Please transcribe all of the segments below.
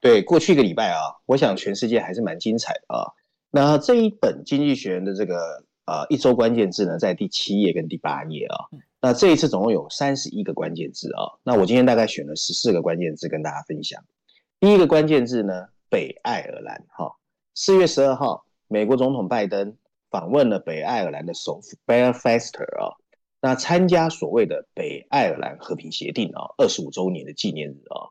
对，过去一个礼拜啊，我想全世界还是蛮精彩的啊。那这一本《经济学人》的这个呃一周关键字呢，在第七页跟第八页啊。那这一次总共有三十一个关键字啊。那我今天大概选了十四个关键字跟大家分享。第一个关键字呢，北爱尔兰哈。四月十二号，美国总统拜登访问了北爱尔兰的首府 Belfast 啊。那参加所谓的北爱尔兰和平协定啊，二十五周年的纪念日啊，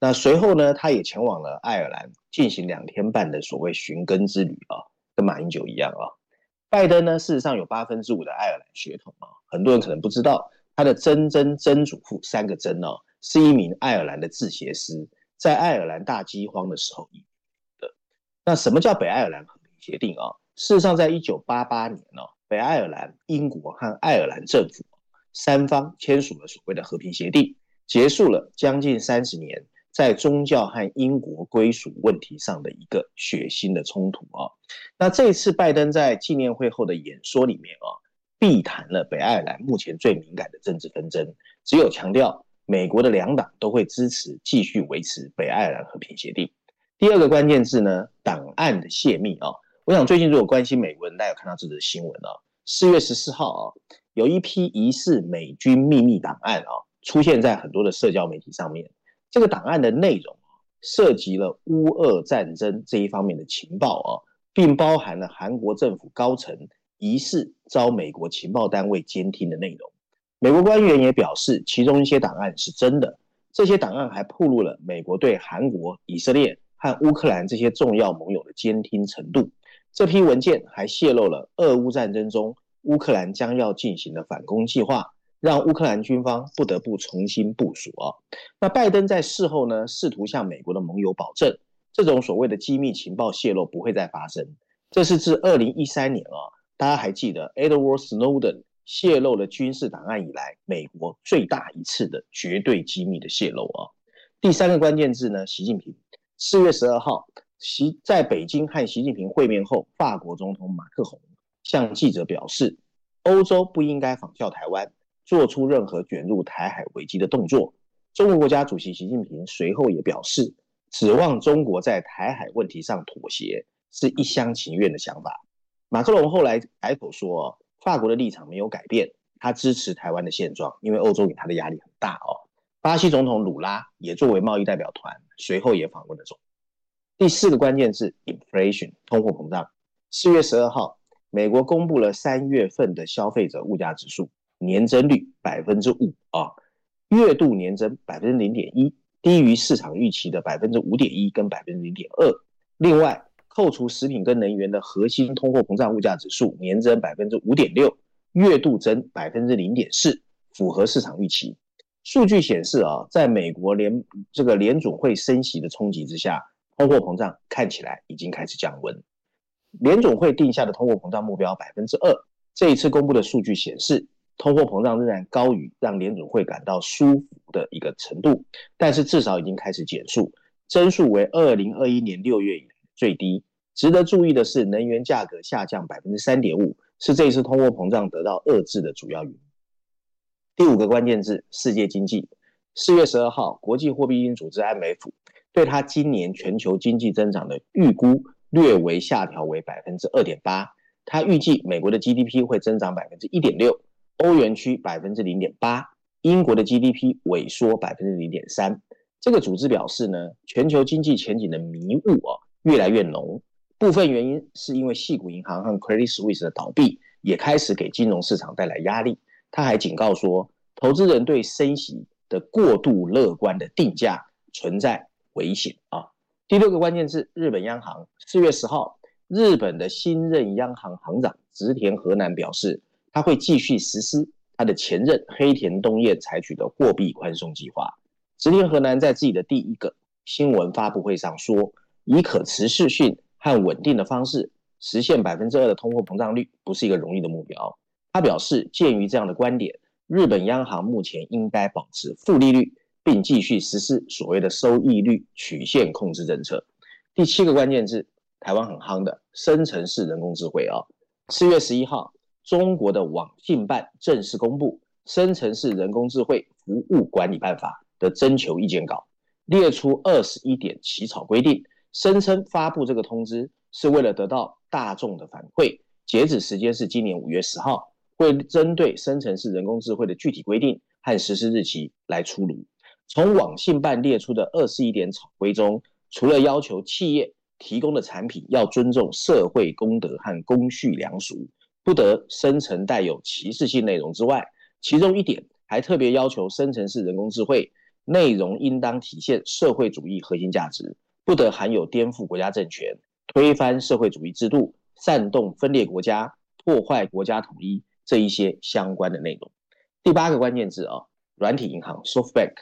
那随后呢，他也前往了爱尔兰进行两天半的所谓寻根之旅啊，跟马英九一样啊。拜登呢，事实上有八分之五的爱尔兰血统啊，很多人可能不知道，他的曾曾曾祖父三个曾哦，是一名爱尔兰的制鞋师，在爱尔兰大饥荒的时候的。那什么叫北爱尔兰和平协定啊？事实上，在一九八八年呢。北爱尔兰、英国和爱尔兰政府三方签署了所谓的和平协定，结束了将近三十年在宗教和英国归属问题上的一个血腥的冲突啊。那这次拜登在纪念会后的演说里面啊，避谈了北爱尔兰目前最敏感的政治纷争，只有强调美国的两党都会支持继续维持北爱尔兰和平协定。第二个关键字呢，档案的泄密啊。我想最近如果关心美国人，大家有看到这则新闻啊？四月十四号啊，有一批疑似美军秘密档案啊，出现在很多的社交媒体上面。这个档案的内容涉及了乌俄战争这一方面的情报啊，并包含了韩国政府高层疑似遭美国情报单位监听的内容。美国官员也表示，其中一些档案是真的。这些档案还暴露了美国对韩国、以色列和乌克兰这些重要盟友的监听程度。这批文件还泄露了俄乌战争中乌克兰将要进行的反攻计划，让乌克兰军方不得不重新部署啊。那拜登在事后呢，试图向美国的盟友保证，这种所谓的机密情报泄露不会再发生。这是自二零一三年啊，大家还记得 Edward Snowden 泄露了军事档案以来，美国最大一次的绝对机密的泄露啊。第三个关键字呢，习近平，四月十二号。习在北京和习近平会面后，法国总统马克宏向记者表示，欧洲不应该仿效台湾，做出任何卷入台海危机的动作。中国国家主席习近平随后也表示，指望中国在台海问题上妥协是一厢情愿的想法。马克龙后来改口说，法国的立场没有改变，他支持台湾的现状，因为欧洲给他的压力很大哦。巴西总统鲁拉也作为贸易代表团，随后也访问了中。第四个关键字，inflation，通货膨胀。四月十二号，美国公布了三月份的消费者物价指数，年增率百分之五啊，月度年增百分之零点一，低于市场预期的百分之五点一跟百分之零点二。另外，扣除食品跟能源的核心通货膨胀物价指数年增百分之五点六，月度增百分之零点四，符合市场预期。数据显示啊，在美国联这个联总会升息的冲击之下。通货膨胀看起来已经开始降温，联总会定下的通货膨胀目标百分之二，这一次公布的数据显示，通货膨胀仍然高于让联总会感到舒服的一个程度，但是至少已经开始减速，增速为二零二一年六月以来最低。值得注意的是，能源价格下降百分之三点五，是这一次通货膨胀得到遏制的主要原因。第五个关键字：世界经济。四月十二号，国际货币基金组织 IMF。对他今年全球经济增长的预估略微下调为百分之二点八，他预计美国的 GDP 会增长百分之一点六，欧元区百分之零点八，英国的 GDP 萎缩百分之零点三。这个组织表示呢，全球经济前景的迷雾啊越来越浓，部分原因是因为矽谷银行和 Credit Suisse 的倒闭也开始给金融市场带来压力。他还警告说，投资人对升息的过度乐观的定价存在。危险啊！第六个关键字，日本央行四月十号，日本的新任央行行长植田和男表示，他会继续实施他的前任黑田东彦采取的货币宽松计划。植田河南在自己的第一个新闻发布会上说，以可持续性和稳定的方式实现百分之二的通货膨胀率，不是一个容易的目标。他表示，鉴于这样的观点，日本央行目前应该保持负利率，并继续实施所谓的收益率曲线控制政策。第七个关键字，台湾很夯的生成式人工智慧啊。四月十一号，中国的网信办正式公布《生成式人工智慧服务管理办法》的征求意见稿，列出二十一点起草规定，声称发布这个通知是为了得到大众的反馈，截止时间是今年五月十号，会针对生成式人工智慧的具体规定和实施日期来出炉。从网信办列出的二十一点草规中，除了要求企业提供的产品要尊重社会公德和公序良俗，不得生成带有歧视性内容之外，其中一点还特别要求生成式人工智慧内容应当体现社会主义核心价值，不得含有颠覆国家政权、推翻社会主义制度、煽动分裂国家、破坏国家统一这一些相关的内容。第八个关键字啊，软体银行 SoftBank。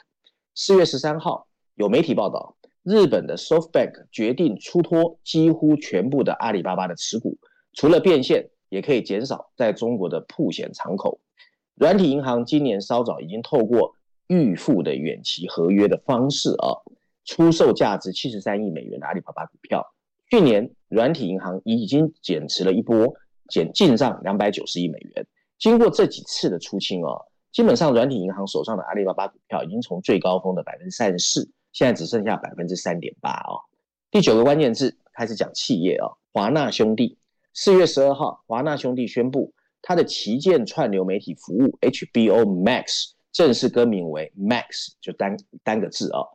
四月十三号有媒体报道。日本的 SoftBank 决定出脱几乎全部的阿里巴巴的持股，除了变现，也可以减少在中国的曝险敞口。软体银行今年稍早已经透过预付的远期合约的方式啊，出售价值七十三亿美元的阿里巴巴股票。去年软体银行已经减持了一波，减进账两百九十亿美元。经过这几次的出清啊，基本上软体银行手上的阿里巴巴股票已经从最高峰的百分之三十四。现在只剩下百分之三点八哦。第九个关键字开始讲企业哦。华纳兄弟四月十二号，华纳兄弟宣布，他的旗舰串流媒体服务 HBO Max 正式更名为 Max，就单单个字哦。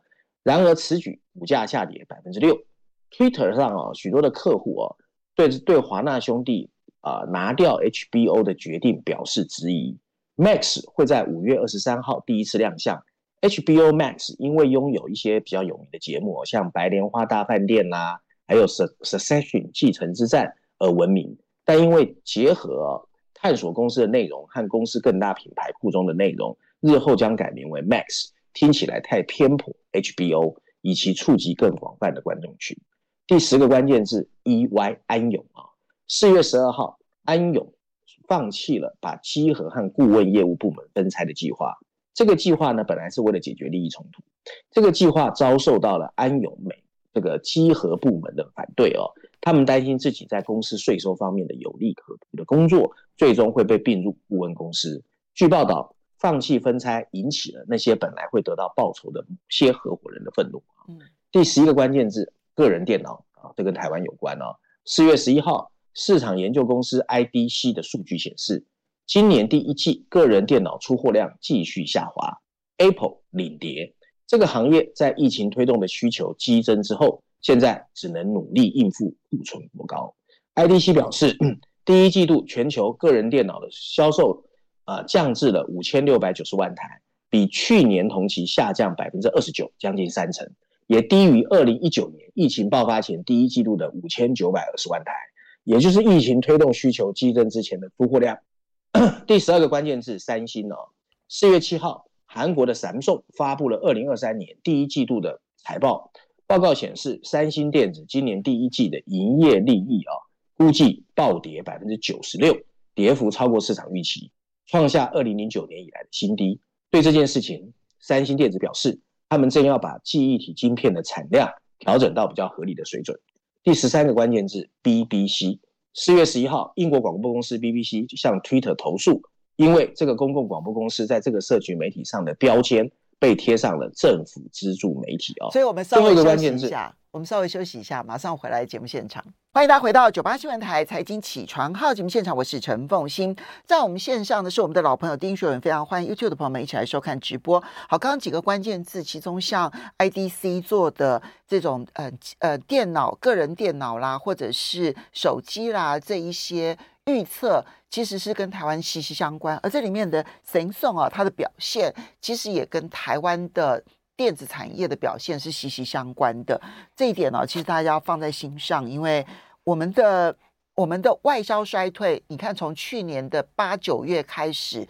然而此举股价下跌百分之六。Twitter 上啊，许多的客户哦，对对华纳兄弟啊拿掉 HBO 的决定表示质疑。Max 会在五月二十三号第一次亮相。HBO Max 因为拥有一些比较有名的节目，像《白莲花大饭店》呐，还有《Succession 继承之战》而闻名，但因为结合探索公司的内容和公司更大品牌库中的内容，日后将改名为 Max，听起来太偏颇 HBO，以其触及更广泛的观众群。第十个关键字：EY 安永啊，四月十二号，安永放弃了把稽核和顾问业务部门分拆的计划。这个计划呢，本来是为了解决利益冲突。这个计划遭受到了安永美这个稽核部门的反对哦，他们担心自己在公司税收方面的有利可图的工作，最终会被并入顾问公司。据报道，放弃分拆引起了那些本来会得到报酬的某些合伙人的愤怒。嗯，第十一个关键字，个人电脑啊，这跟台湾有关哦。四月十一号，市场研究公司 IDC 的数据显示。今年第一季个人电脑出货量继续下滑，Apple 领跌。这个行业在疫情推动的需求激增之后，现在只能努力应付库存过高。IDC 表示，第一季度全球个人电脑的销售啊、降至了五千六百九十万台，比去年同期下降百分之二十九，将近三成，也低于二零一九年疫情爆发前第一季度的五千九百二十万台，也就是疫情推动需求激增之前的出货量。第十二个关键字，三星哦。四月七号，韩国的 Samsung 发布了二零二三年第一季度的财报。报告显示，三星电子今年第一季的营业利益啊，估计暴跌百分之九十六，跌幅超过市场预期，创下二零零九年以来的新低。对这件事情，三星电子表示，他们正要把记忆体晶片的产量调整到比较合理的水准。第十三个关键字，BBC。四月十一号，英国广播公司 BBC 向 Twitter 投诉，因为这个公共广播公司在这个社群媒体上的标签被贴上了政府资助媒体哦。所以我们稍微休息一下，我们稍微休息一下，马上回来节目现场。欢迎大家回到九八新闻台财经起床号节目现场，我是陈凤欣。在我们线上的是我们的老朋友丁学文，非常欢迎 YouTube 的朋友们一起来收看直播。好，刚刚几个关键字，其中像 IDC 做的这种呃呃电脑、个人电脑啦，或者是手机啦这一些预测，其实是跟台湾息息相关。而这里面的神送啊，它的表现其实也跟台湾的。电子产业的表现是息息相关的，这一点呢，其实大家要放在心上，因为我们的我们的外销衰退，你看从去年的八九月开始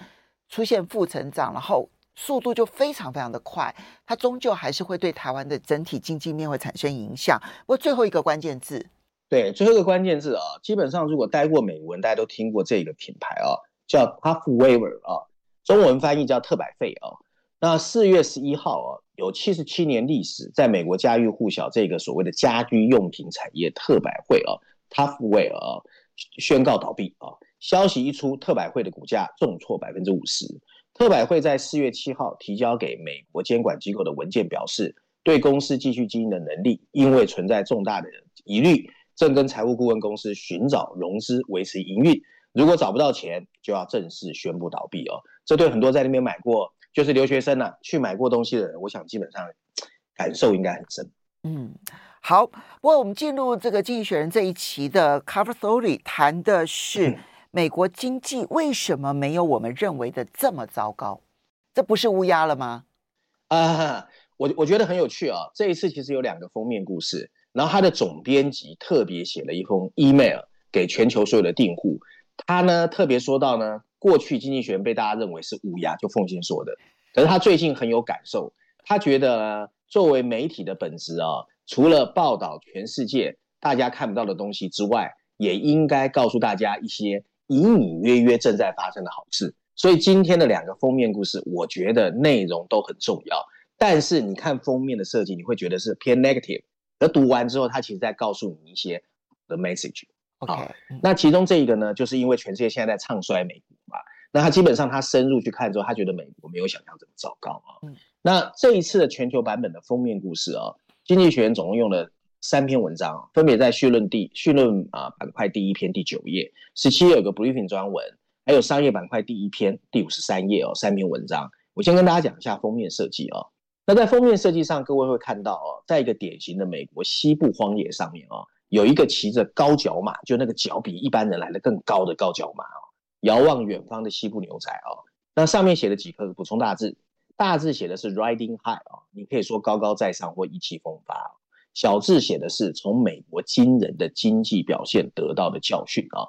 出现负成长，然后速度就非常非常的快，它终究还是会对台湾的整体经济面会产生影响。不过最后一个关键字，对，最后一个关键字啊，基本上如果待过美国人，大家都听过这个品牌啊，叫 Tuff Waver 啊，中文翻译叫特百费啊。那四月十一号啊，有七十七年历史，在美国家喻户晓这个所谓的家居用品产业特百惠啊，Tufts-Waver 啊，宣告倒闭啊。消息一出，特百惠的股价重挫百分之五十。特百惠在四月七号提交给美国监管机构的文件表示，对公司继续经营的能力因为存在重大的疑虑，正跟财务顾问公司寻找融资维持营运。如果找不到钱，就要正式宣布倒闭哦。这对很多在那边买过。就是留学生啊，去买过东西的人，我想基本上感受应该很深。嗯，好。不过我们进入这个《经济学人》这一期的 Cover Story，谈的是美国经济为什么没有我们认为的这么糟糕？这不是乌鸦了吗？啊，我我觉得很有趣啊。这一次其实有两个封面故事，然后他的总编辑特别写了一封 email 给全球所有的订户，他呢特别说到呢。过去经济学人被大家认为是乌鸦，就凤馨说的。可是他最近很有感受，他觉得作为媒体的本质啊，除了报道全世界大家看不到的东西之外，也应该告诉大家一些隐隐约约正在发生的好事。所以今天的两个封面故事，我觉得内容都很重要。但是你看封面的设计，你会觉得是偏 negative。而读完之后，他其实在告诉你一些的 message。好，那其中这一个呢，就是因为全世界现在在唱衰美国嘛，那他基本上他深入去看之后，他觉得美国没有想象这么糟糕啊。嗯，那这一次的全球版本的封面故事啊，经济学人总共用了三篇文章，分别在序论第序论啊板块第一篇第九页，十七页有个 briefing 专文，还有商业板块第一篇第五十三页哦，三篇文章。我先跟大家讲一下封面设计啊。那在封面设计上，各位会看到哦，在一个典型的美国西部荒野上面啊。有一个骑着高脚马，就那个脚比一般人来的更高的高脚马哦，遥望远方的西部牛仔哦。那上面写了几个补充大字，大字写的是 riding high 哦，你可以说高高在上或意气风发。小字写的是从美国惊人的经济表现得到的教训啊。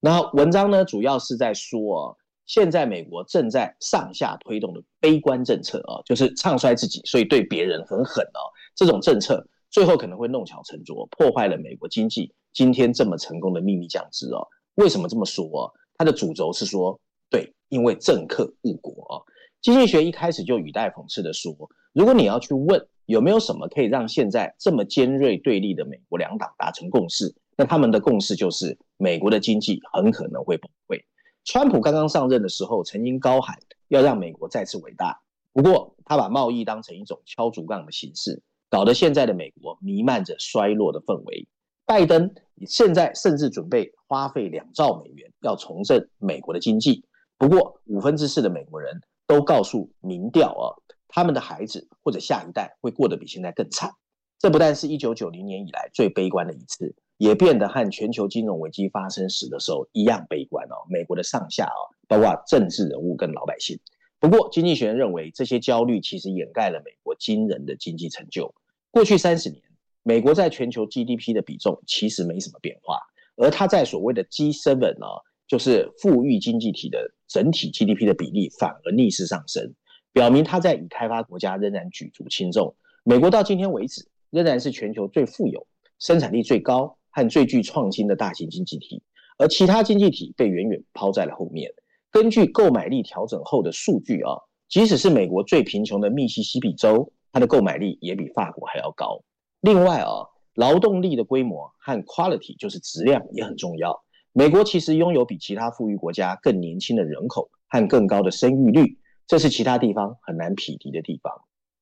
那文章呢，主要是在说哦，现在美国正在上下推动的悲观政策啊，就是唱衰自己，所以对别人很狠哦，这种政策。最后可能会弄巧成拙，破坏了美国经济今天这么成功的秘密酱汁哦。为什么这么说哦？它的主轴是说，对，因为政客误国哦。经济学一开始就语带讽刺的说，如果你要去问有没有什么可以让现在这么尖锐对立的美国两党达成共识，那他们的共识就是美国的经济很可能会崩溃。川普刚刚上任的时候，曾经高喊要让美国再次伟大，不过他把贸易当成一种敲竹杠的形式。搞得现在的美国弥漫着衰落的氛围。拜登现在甚至准备花费两兆美元要重振美国的经济。不过五分之四的美国人都告诉民调啊，他们的孩子或者下一代会过得比现在更惨。这不但是一九九零年以来最悲观的一次，也变得和全球金融危机发生时的时候一样悲观哦。美国的上下啊，包括政治人物跟老百姓。不过，经济学人认为这些焦虑其实掩盖了美国惊人的经济成就。过去三十年，美国在全球 GDP 的比重其实没什么变化，而它在所谓的 G7 呢，就是富裕经济体的整体 GDP 的比例反而逆势上升，表明它在已开发国家仍然举足轻重。美国到今天为止仍然是全球最富有、生产力最高和最具创新的大型经济体，而其他经济体被远远抛在了后面。根据购买力调整后的数据啊，即使是美国最贫穷的密西西比州，它的购买力也比法国还要高。另外啊，劳动力的规模和 quality 就是质量也很重要。美国其实拥有比其他富裕国家更年轻的人口和更高的生育率，这是其他地方很难匹敌的地方。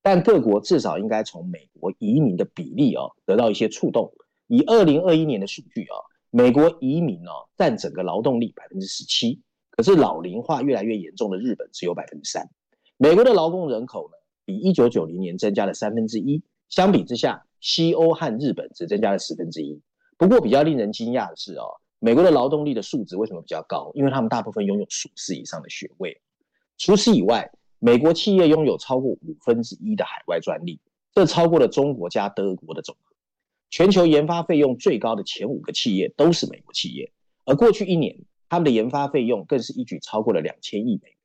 但各国至少应该从美国移民的比例啊得到一些触动。以二零二一年的数据啊，美国移民啊占整个劳动力百分之十七。可是老龄化越来越严重的日本只有百分之三，美国的劳动人口呢，比一九九零年增加了三分之一，相比之下，西欧和日本只增加了十分之一。不过比较令人惊讶的是哦，美国的劳动力的素质为什么比较高？因为他们大部分拥有硕士以上的学位。除此以外，美国企业拥有超过五分之一的海外专利，这超过了中国加德国的总。全球研发费用最高的前五个企业都是美国企业，而过去一年。他们的研发费用更是一举超过了两千亿美元。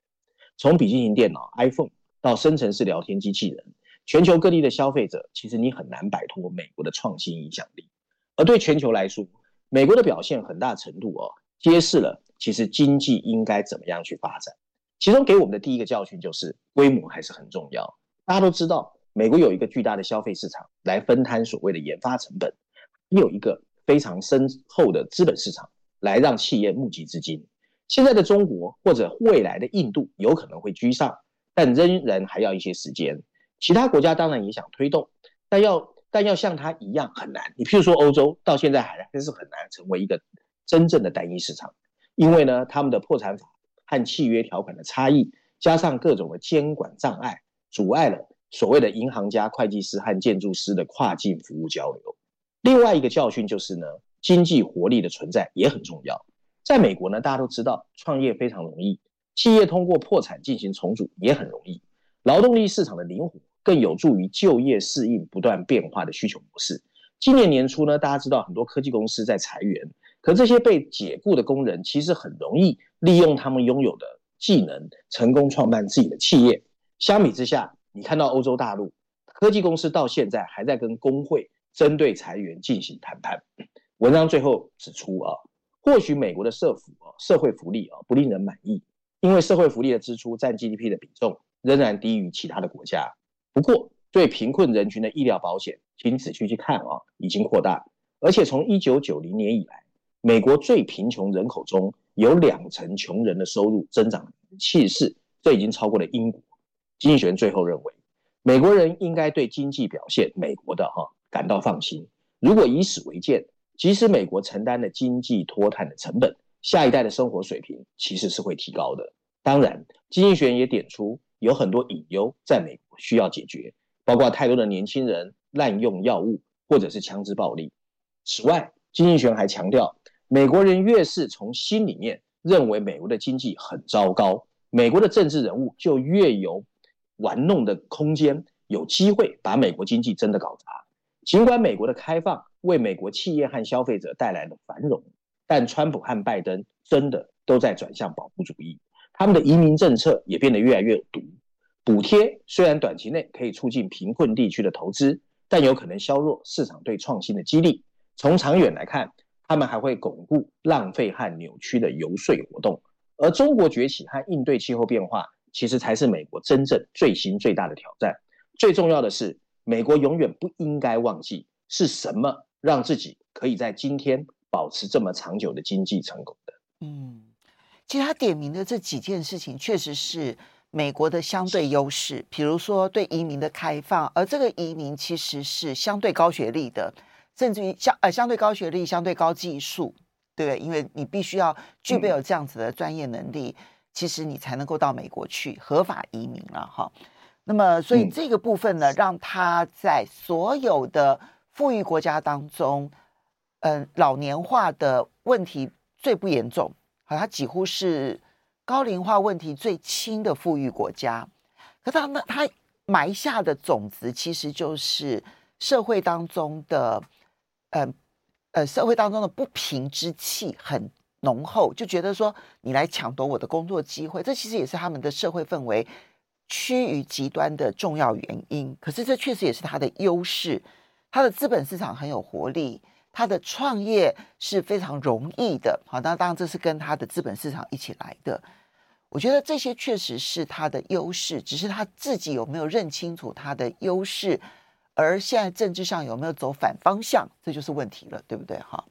从笔记型电脑 iPhone 到生成式聊天机器人，全球各地的消费者其实你很难摆脱美国的创新影响力。而对全球来说，美国的表现很大程度哦，揭示了其实经济应该怎么样去发展。其中给我们的第一个教训就是规模还是很重要。大家都知道，美国有一个巨大的消费市场来分摊所谓的研发成本，也有一个非常深厚的资本市场来让企业募集资金。现在的中国或者未来的印度有可能会居上，但仍然还要一些时间。其他国家当然也想推动，但要但要像它一样很难。你譬如说欧洲到现在还还是很难成为一个真正的单一市场，因为呢，他们的破产法和契约条款的差异，加上各种的监管障碍，阻碍了所谓的银行家、会计师和建筑师的跨境服务交流。另外一个教训就是呢，经济活力的存在也很重要。在美国呢，大家都知道创业非常容易，企业通过破产进行重组也很容易。劳动力市场的灵活更有助于就业适应不断变化的需求模式。今年年初呢，大家知道很多科技公司在裁员，可这些被解雇的工人其实很容易利用他们拥有的技能，成功创办自己的企业。相比之下，你看到欧洲大陆科技公司到现在还在跟工会针对裁员进行谈判。文章最后指出啊。或许美国的社福啊，社会福利啊不令人满意，因为社会福利的支出占 GDP 的比重仍然低于其他的国家。不过，对贫困人群的医疗保险，请仔细去看啊，已经扩大，而且从1990年以来，美国最贫穷人口中有两成穷人的收入增长气势，这已经超过了英国。经济学人最后认为，美国人应该对经济表现美国的哈感到放心。如果以史为鉴。即使美国承担了经济脱碳的成本，下一代的生活水平其实是会提高的。当然，经济学人也点出有很多隐忧在美国需要解决，包括太多的年轻人滥用药物或者是枪支暴力。此外，经济学人还强调，美国人越是从心里面认为美国的经济很糟糕，美国的政治人物就越有玩弄的空间，有机会把美国经济真的搞砸。尽管美国的开放，为美国企业和消费者带来了繁荣，但川普和拜登真的都在转向保护主义，他们的移民政策也变得越来越毒。补贴虽然短期内可以促进贫困地区的投资，但有可能削弱市场对创新的激励。从长远来看，他们还会巩固浪费和扭曲的游说活动。而中国崛起和应对气候变化，其实才是美国真正最新最大的挑战。最重要的是，美国永远不应该忘记是什么。让自己可以在今天保持这么长久的经济成功的。嗯，其实他点名的这几件事情，确实是美国的相对优势，比如说对移民的开放，而这个移民其实是相对高学历的，甚至于相呃相对高学历、相对高技术，对不对？因为你必须要具备有这样子的专业能力，嗯、其实你才能够到美国去合法移民了哈。那么，所以这个部分呢，嗯、让他在所有的。富裕国家当中，嗯，老年化的问题最不严重，好，它几乎是高龄化问题最轻的富裕国家。可他呢，他埋下的种子其实就是社会当中的，嗯，呃，社会当中的不平之气很浓厚，就觉得说你来抢夺我的工作机会，这其实也是他们的社会氛围趋于极端的重要原因。可是这确实也是它的优势。它的资本市场很有活力，它的创业是非常容易的。好，那当然这是跟它的资本市场一起来的。我觉得这些确实是它的优势，只是他自己有没有认清楚他的优势，而现在政治上有没有走反方向，这就是问题了，对不对？哈，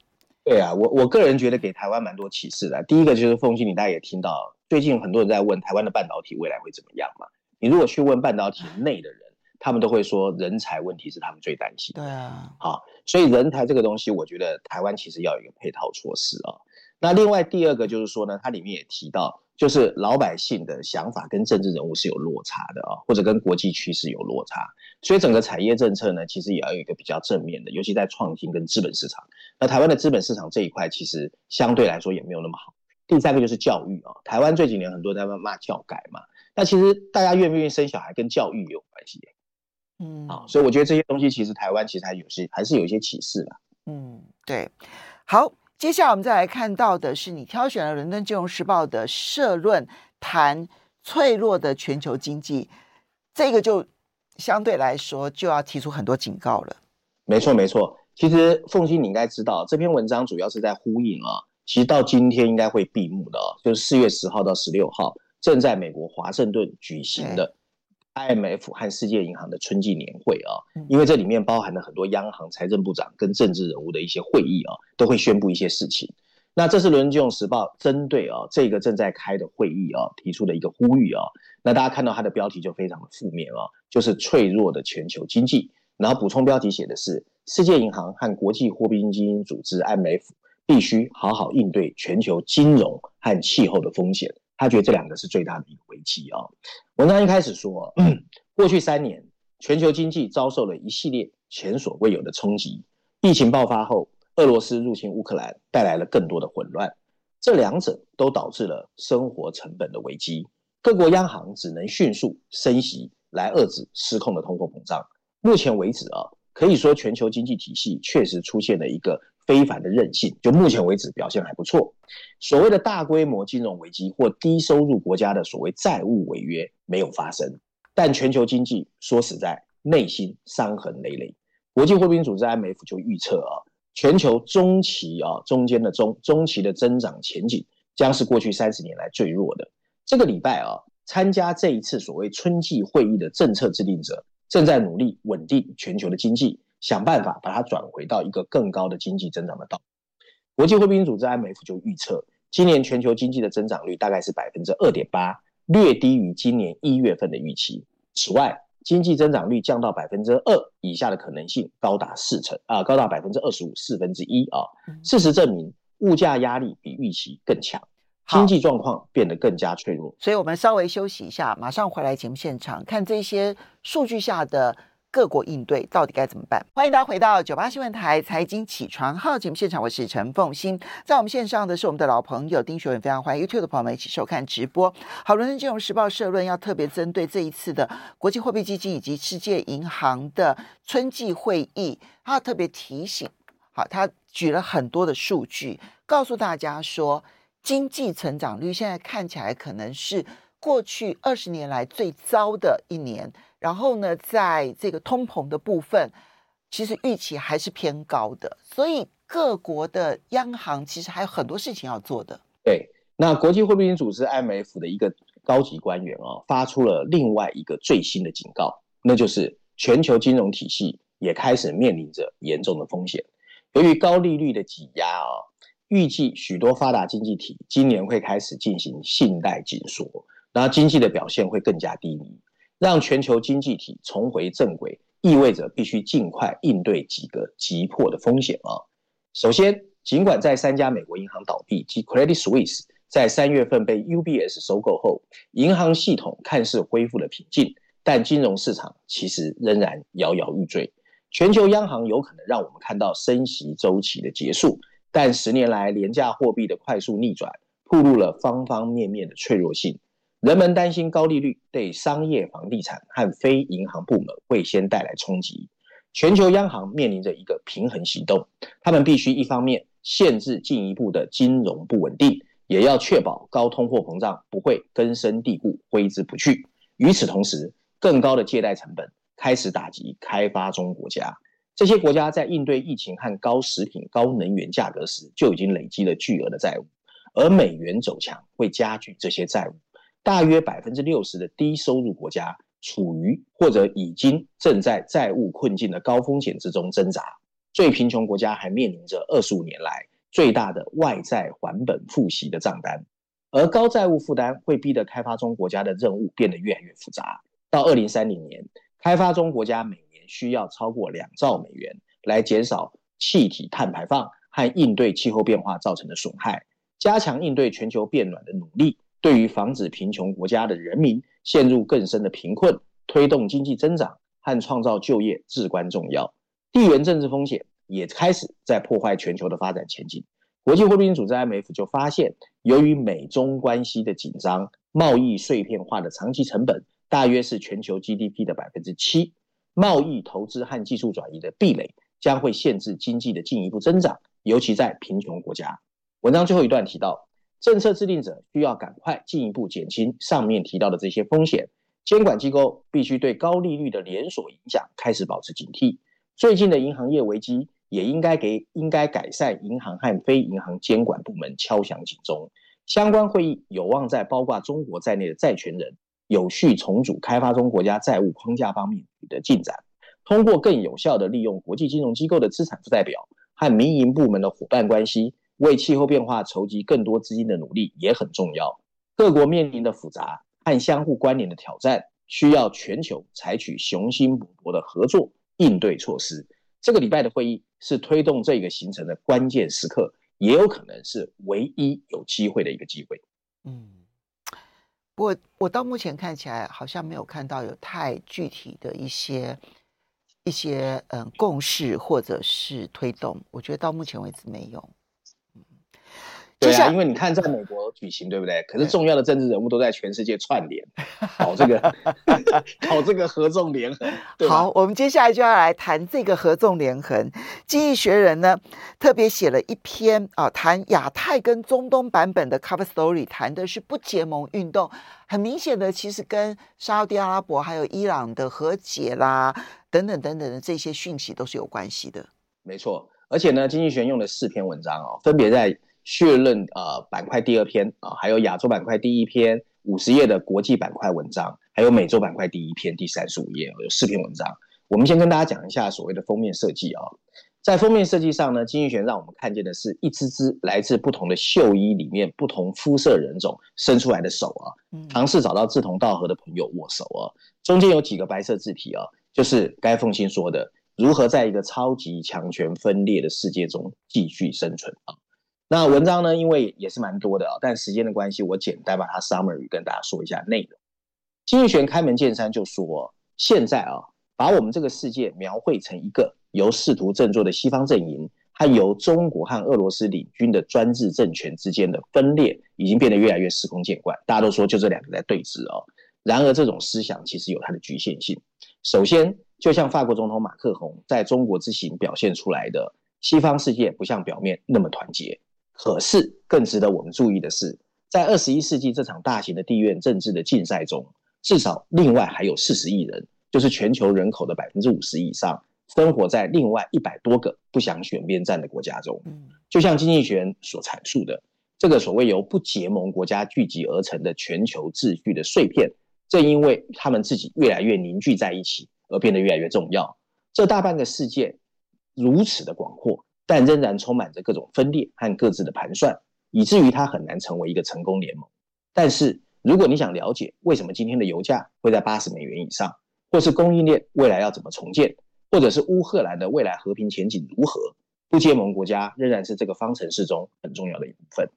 对啊，我我个人觉得给台湾蛮多启示的。第一个就是凤馨，你大家也听到，最近很多人在问台湾的半导体未来会怎么样嘛？你如果去问半导体内的人。他们都会说人才问题是他们最担心的。对啊，好，所以人才这个东西，我觉得台湾其实要有一个配套措施啊。那另外第二个就是说呢，它里面也提到，就是老百姓的想法跟政治人物是有落差的啊，或者跟国际趋势有落差。所以整个产业政策呢，其实也要有一个比较正面的，尤其在创新跟资本市场。那台湾的资本市场这一块，其实相对来说也没有那么好。第三个就是教育啊，台湾这几年很多人在骂教改嘛，那其实大家愿不愿意生小孩跟教育有关系。嗯，好，所以我觉得这些东西其实台湾其实还有些还是有一些启示的。嗯，对。好，接下来我们再来看到的是你挑选了《伦敦金融时报》的社论，谈脆弱的全球经济。这个就相对来说就要提出很多警告了。没错，没错。其实凤欣你应该知道，这篇文章主要是在呼应啊。其实到今天应该会闭幕的，就是四月十号到十六号，正在美国华盛顿举行的 IMF 和世界银行的春季年会啊。因为这里面包含了很多央行、财政部长跟政治人物的一些会议啊，都会宣布一些事情。那这是《伦敦金融时报》针对啊这个正在开的会议啊提出的一个呼吁啊。那大家看到它的标题就非常的负面啊，就是脆弱的全球经济。然后补充标题写的是世界银行和国际货币基金组织 IMF 必须好好应对全球金融和气候的风险。他觉得这两个是最大的一个危机啊。文章一开始说，过去三年全球经济遭受了一系列前所未有的冲击，疫情爆发后。俄罗斯入侵乌克兰带来了更多的混乱，这两者都导致了生活成本的危机。各国央行只能迅速升息来遏制失控的通货膨胀。目前为止啊，可以说全球经济体系确实出现了一个非凡的韧性，就目前为止表现还不错。所谓的大规模金融危机或低收入国家的所谓债务违约没有发生，但全球经济说实在内心伤痕累累。国际货币组织 IMF 就预测啊。全球中期啊，中间的中中期的增长前景将是过去三十年来最弱的。这个礼拜啊，参加这一次所谓春季会议的政策制定者正在努力稳定全球的经济，想办法把它转回到一个更高的经济增长的道路。国际货币组织 IMF 就预测，今年全球经济的增长率大概是百分之二点八，略低于今年一月份的预期。此外，经济增长率降到百分之二以下的可能性高达四成啊，高达百分之二十五四分之一啊。事实证明，物价压力比预期更强，经济状况变得更加脆弱。所以我们稍微休息一下，马上回来节目现场看这些数据下的。各国应对到底该怎么办？欢迎大家回到九八新闻台财经起床号节目现场，我是陈凤欣。在我们线上的是我们的老朋友丁学文，非常欢迎。YouTube 的朋友们一起收看直播。好，伦敦金融时报社论要特别针对这一次的国际货币基金以及世界银行的春季会议，他要特别提醒，好，他举了很多的数据，告诉大家说，经济成长率现在看起来可能是过去二十年来最糟的一年。然后呢，在这个通膨的部分，其实预期还是偏高的，所以各国的央行其实还有很多事情要做的。对，那国际货币基金组织 IMF 的一个高级官员啊，发出了另外一个最新的警告，那就是全球金融体系也开始面临着严重的风险。由于高利率的挤压啊，预计许多发达经济体今年会开始进行信贷紧缩，然后经济的表现会更加低迷。让全球经济体重回正轨，意味着必须尽快应对几个急迫的风险啊。首先，尽管在三家美国银行倒闭及 Credit Suisse 在三月份被 UBS 收购后，银行系统看似恢复了平静，但金融市场其实仍然摇摇欲坠。全球央行有可能让我们看到升息周期的结束，但十年来廉价货币的快速逆转，暴露了方方面面的脆弱性。人们担心高利率对商业房地产和非银行部门会先带来冲击。全球央行面临着一个平衡行动，他们必须一方面限制进一步的金融不稳定，也要确保高通货膨胀不会根深蒂固、挥之不去。与此同时，更高的借贷成本开始打击开发中国家。这些国家在应对疫情和高食品、高能源价格时就已经累积了巨额的债务，而美元走强会加剧这些债务。大约百分之六十的低收入国家处于或者已经正在债务困境的高风险之中挣扎，最贫穷国家还面临着二十五年来最大的外债还本付息的账单，而高债务负担会逼得开发中国家的任务变得越来越复杂。到二零三零年，开发中国家每年需要超过两兆美元来减少气体碳排放和应对气候变化造成的损害，加强应对全球变暖的努力。对于防止贫穷国家的人民陷入更深的贫困，推动经济增长和创造就业至关重要。地缘政治风险也开始在破坏全球的发展前景。国际货币组织 IMF 就发现，由于美中关系的紧张，贸易碎片化的长期成本大约是全球 GDP 的百分之七。贸易投资和技术转移的壁垒将会限制经济的进一步增长，尤其在贫穷国家。文章最后一段提到。政策制定者需要赶快进一步减轻上面提到的这些风险，监管机构必须对高利率的连锁影响开始保持警惕。最近的银行业危机也应该给应该改善银行和非银行监管部门敲响警钟。相关会议有望在包括中国在内的债权人有序重组开发中国家债务框架方面取得进展。通过更有效地利用国际金融机构的资产负债表和民营部门的伙伴关系，为气候变化筹集更多资金的努力也很重要。各国面临的复杂和相互关联的挑战，需要全球采取雄心勃勃的合作应对措施。这个礼拜的会议是推动这个行程的关键时刻。也有可能是唯一有机会的一个机会。嗯，我我到目前看起来好像没有看到有太具体的一些一些嗯共识或者是推动，我觉得到目前为止没有。对啊，因为你看在美国举行，对不对？可是重要的政治人物都在全世界串联，搞这个，搞这个合纵连横。好，我们接下来就要来谈这个合纵连横。经济学人呢特别写了一篇啊，谈亚太跟中东版本的 cover story，谈的是不结盟运动。很明显的，其实跟沙特阿拉伯还有伊朗的和解啦，等等等等的这些讯息都是有关系的。没错，而且呢，经济学人用了四篇文章哦，分别在。确认呃板块第二篇啊，还有亚洲板块第一篇五十页的国际板块文章，还有美洲板块第一篇第三十五页有四篇文章。我们先跟大家讲一下所谓的封面设计啊，在封面设计上呢，经济学让我们看见的是一只只来自不同的绣衣里面不同肤色人种伸出来的手啊，尝试找到志同道合的朋友握手啊。中间有几个白色字体啊，就是该凤馨说的如何在一个超级强权分裂的世界中继续生存啊。那文章呢，因为也是蛮多的啊，但时间的关系，我简单把它 summary 跟大家说一下内容。经济学开门见山就说，现在啊，把我们这个世界描绘成一个由试图振作的西方阵营和由中国和俄罗斯领军的专制政权之间的分裂，已经变得越来越司空见惯。大家都说就这两个在对峙哦。然而这种思想其实有它的局限性。首先，就像法国总统马克宏在中国之行表现出来的，西方世界不像表面那么团结。可是，更值得我们注意的是，在二十一世纪这场大型的地缘政治的竞赛中，至少另外还有四十亿人，就是全球人口的百分之五十以上，生活在另外一百多个不想选边站的国家中。就像经济学人所阐述的，这个所谓由不结盟国家聚集而成的全球秩序的碎片，正因为他们自己越来越凝聚在一起，而变得越来越重要。这大半个世界如此的广阔。但仍然充满着各种分裂和各自的盘算，以至于它很难成为一个成功联盟。但是，如果你想了解为什么今天的油价会在八十美元以上，或是供应链未来要怎么重建，或者是乌克兰的未来和平前景如何，不结盟国家仍然是这个方程式中很重要的一部分。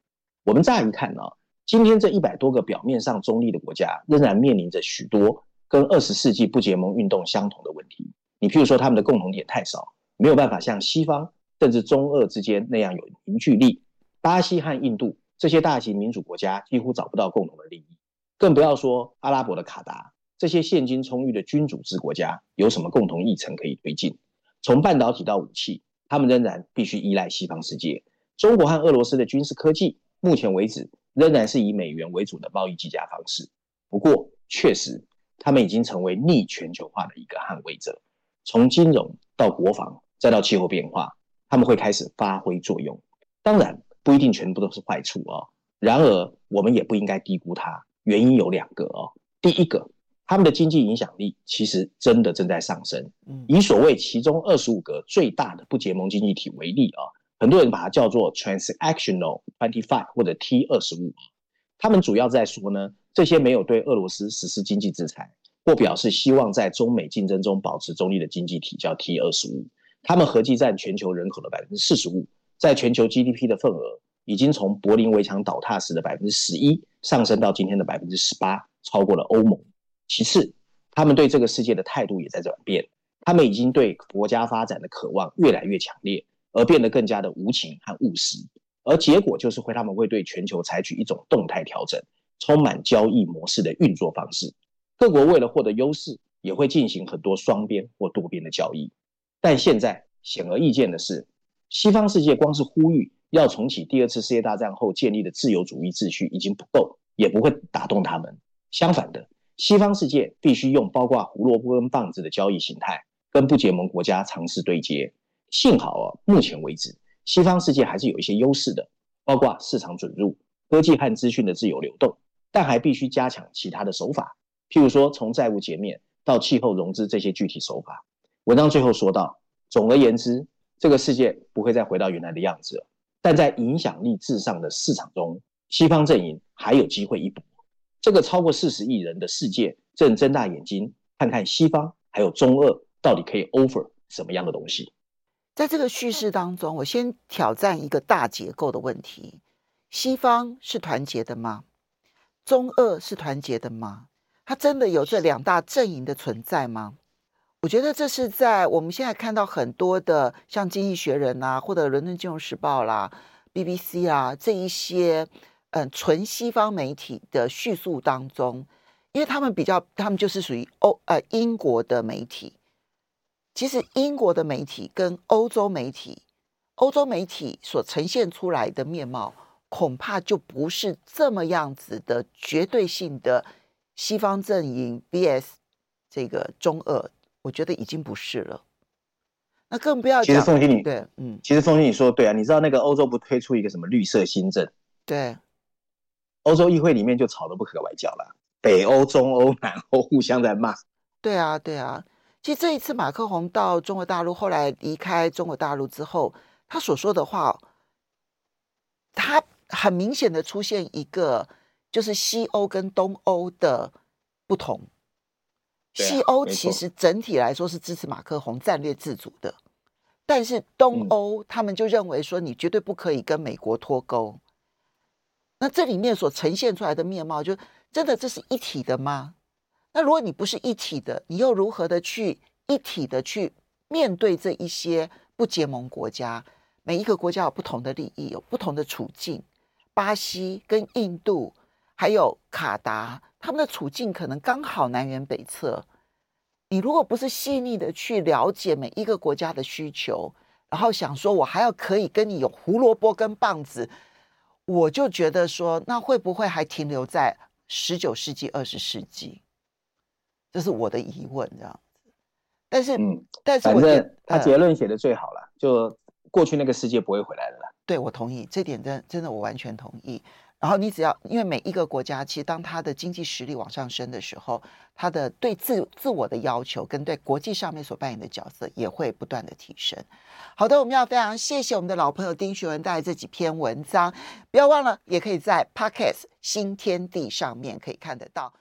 我们乍一看呢，今天这一百多个表面上中立的国家，仍然面临着许多跟二十世纪不结盟运动相同的问题。你譬如说，他们的共同点太少，没有办法像西方。甚至中俄之间那样有凝聚力，巴西和印度这些大型民主国家几乎找不到共同的利益，更不要说阿拉伯的卡达这些现金充裕的君主制国家有什么共同议程可以推进。从半导体到武器，他们仍然必须依赖西方世界。中国和俄罗斯的军事科技，目前为止仍然是以美元为主的贸易计价方式。不过，确实他们已经成为逆全球化的一个捍卫者。从金融到国防，再到气候变化。他们会开始发挥作用，当然不一定全部都是坏处哦。然而，我们也不应该低估它。原因有两个哦。第一个，他们的经济影响力其实真的正在上升。以所谓其中二十五个最大的不结盟经济体为例啊，很多人把它叫做 Transactional Twenty Five 或者 T 二十五。他们主要在说呢，这些没有对俄罗斯实施经济制裁或表示希望在中美竞争中保持中立的经济体叫 T 二十五。他们合计占全球人口的百分之四十五，在全球 GDP 的份额已经从柏林围墙倒塌时的百分之十一上升到今天的百分之十八，超过了欧盟。其次，他们对这个世界的态度也在转变，他们已经对国家发展的渴望越来越强烈，而变得更加的无情和务实。而结果就是会，他们会对全球采取一种动态调整，充满交易模式的运作方式。各国为了获得优势，也会进行很多双边或多边的交易。但现在显而易见的是，西方世界光是呼吁要重启第二次世界大战后建立的自由主义秩序已经不够，也不会打动他们。相反的，西方世界必须用包括胡萝卜跟棒子的交易形态，跟不结盟国家尝试对接。幸好啊，目前为止，西方世界还是有一些优势的，包括市场准入、科技和资讯的自由流动，但还必须加强其他的手法，譬如说从债务减免到气候融资这些具体手法。文章最后说到，总而言之，这个世界不会再回到原来的样子了，但在影响力至上的市场中，西方阵营还有机会一搏。这个超过四十亿人的世界正睁大眼睛看看西方还有中俄到底可以 offer 什么样的东西。在这个叙事当中，我先挑战一个大结构的问题：西方是团结的吗？中俄是团结的吗？它真的有这两大阵营的存在吗？我觉得这是在我们现在看到很多的像《经济学人》啊，或者《伦敦金融时报》啦、BBC 啊这一些嗯纯西方媒体的叙述当中，因为他们比较，他们就是属于欧呃英国的媒体。其实英国的媒体跟欧洲媒体，欧洲媒体所呈现出来的面貌，恐怕就不是这么样子的绝对性的西方阵营 vs 这个中俄，我觉得已经不是了。那更不要讲。其实凤馨你对，嗯，其实凤馨你说的对啊，你知道那个欧洲不推出一个什么绿色新政？对，欧洲议会里面就吵得不可开交了，北欧、中欧、南欧互相在骂。对啊，对啊。其实这一次马克宏到中国大陆，后来离开中国大陆之后，他所说的话，他很明显的出现一个就是西欧跟东欧的不同。西欧其实整体来说是支持马克宏战略自主的，但是东欧他们就认为说你绝对不可以跟美国脱钩。那这里面所呈现出来的面貌，就真的这是一体的吗？那如果你不是一体的，你又如何的去一体的去面对这一些不结盟国家？每一个国家有不同的利益，有不同的处境。巴西跟印度还有卡达，他们的处境可能刚好南辕北辙。你如果不是细腻的去了解每一个国家的需求，然后想说我还要可以跟你有胡萝卜跟棒子，我就觉得说，那会不会还停留在十九世纪、二十世纪？这是我的疑问，这样子。但是，嗯，但是我觉得他结论写的最好了，呃、就过去那个世界不会回来了。对，我同意这点真，真真的我完全同意。然后你只要，因为每一个国家，其实当它的经济实力往上升的时候，它的对自自我的要求跟对国际上面所扮演的角色也会不断的提升。好的，我们要非常谢谢我们的老朋友丁学文带来这几篇文章，不要忘了，也可以在 Podcast 新天地上面可以看得到。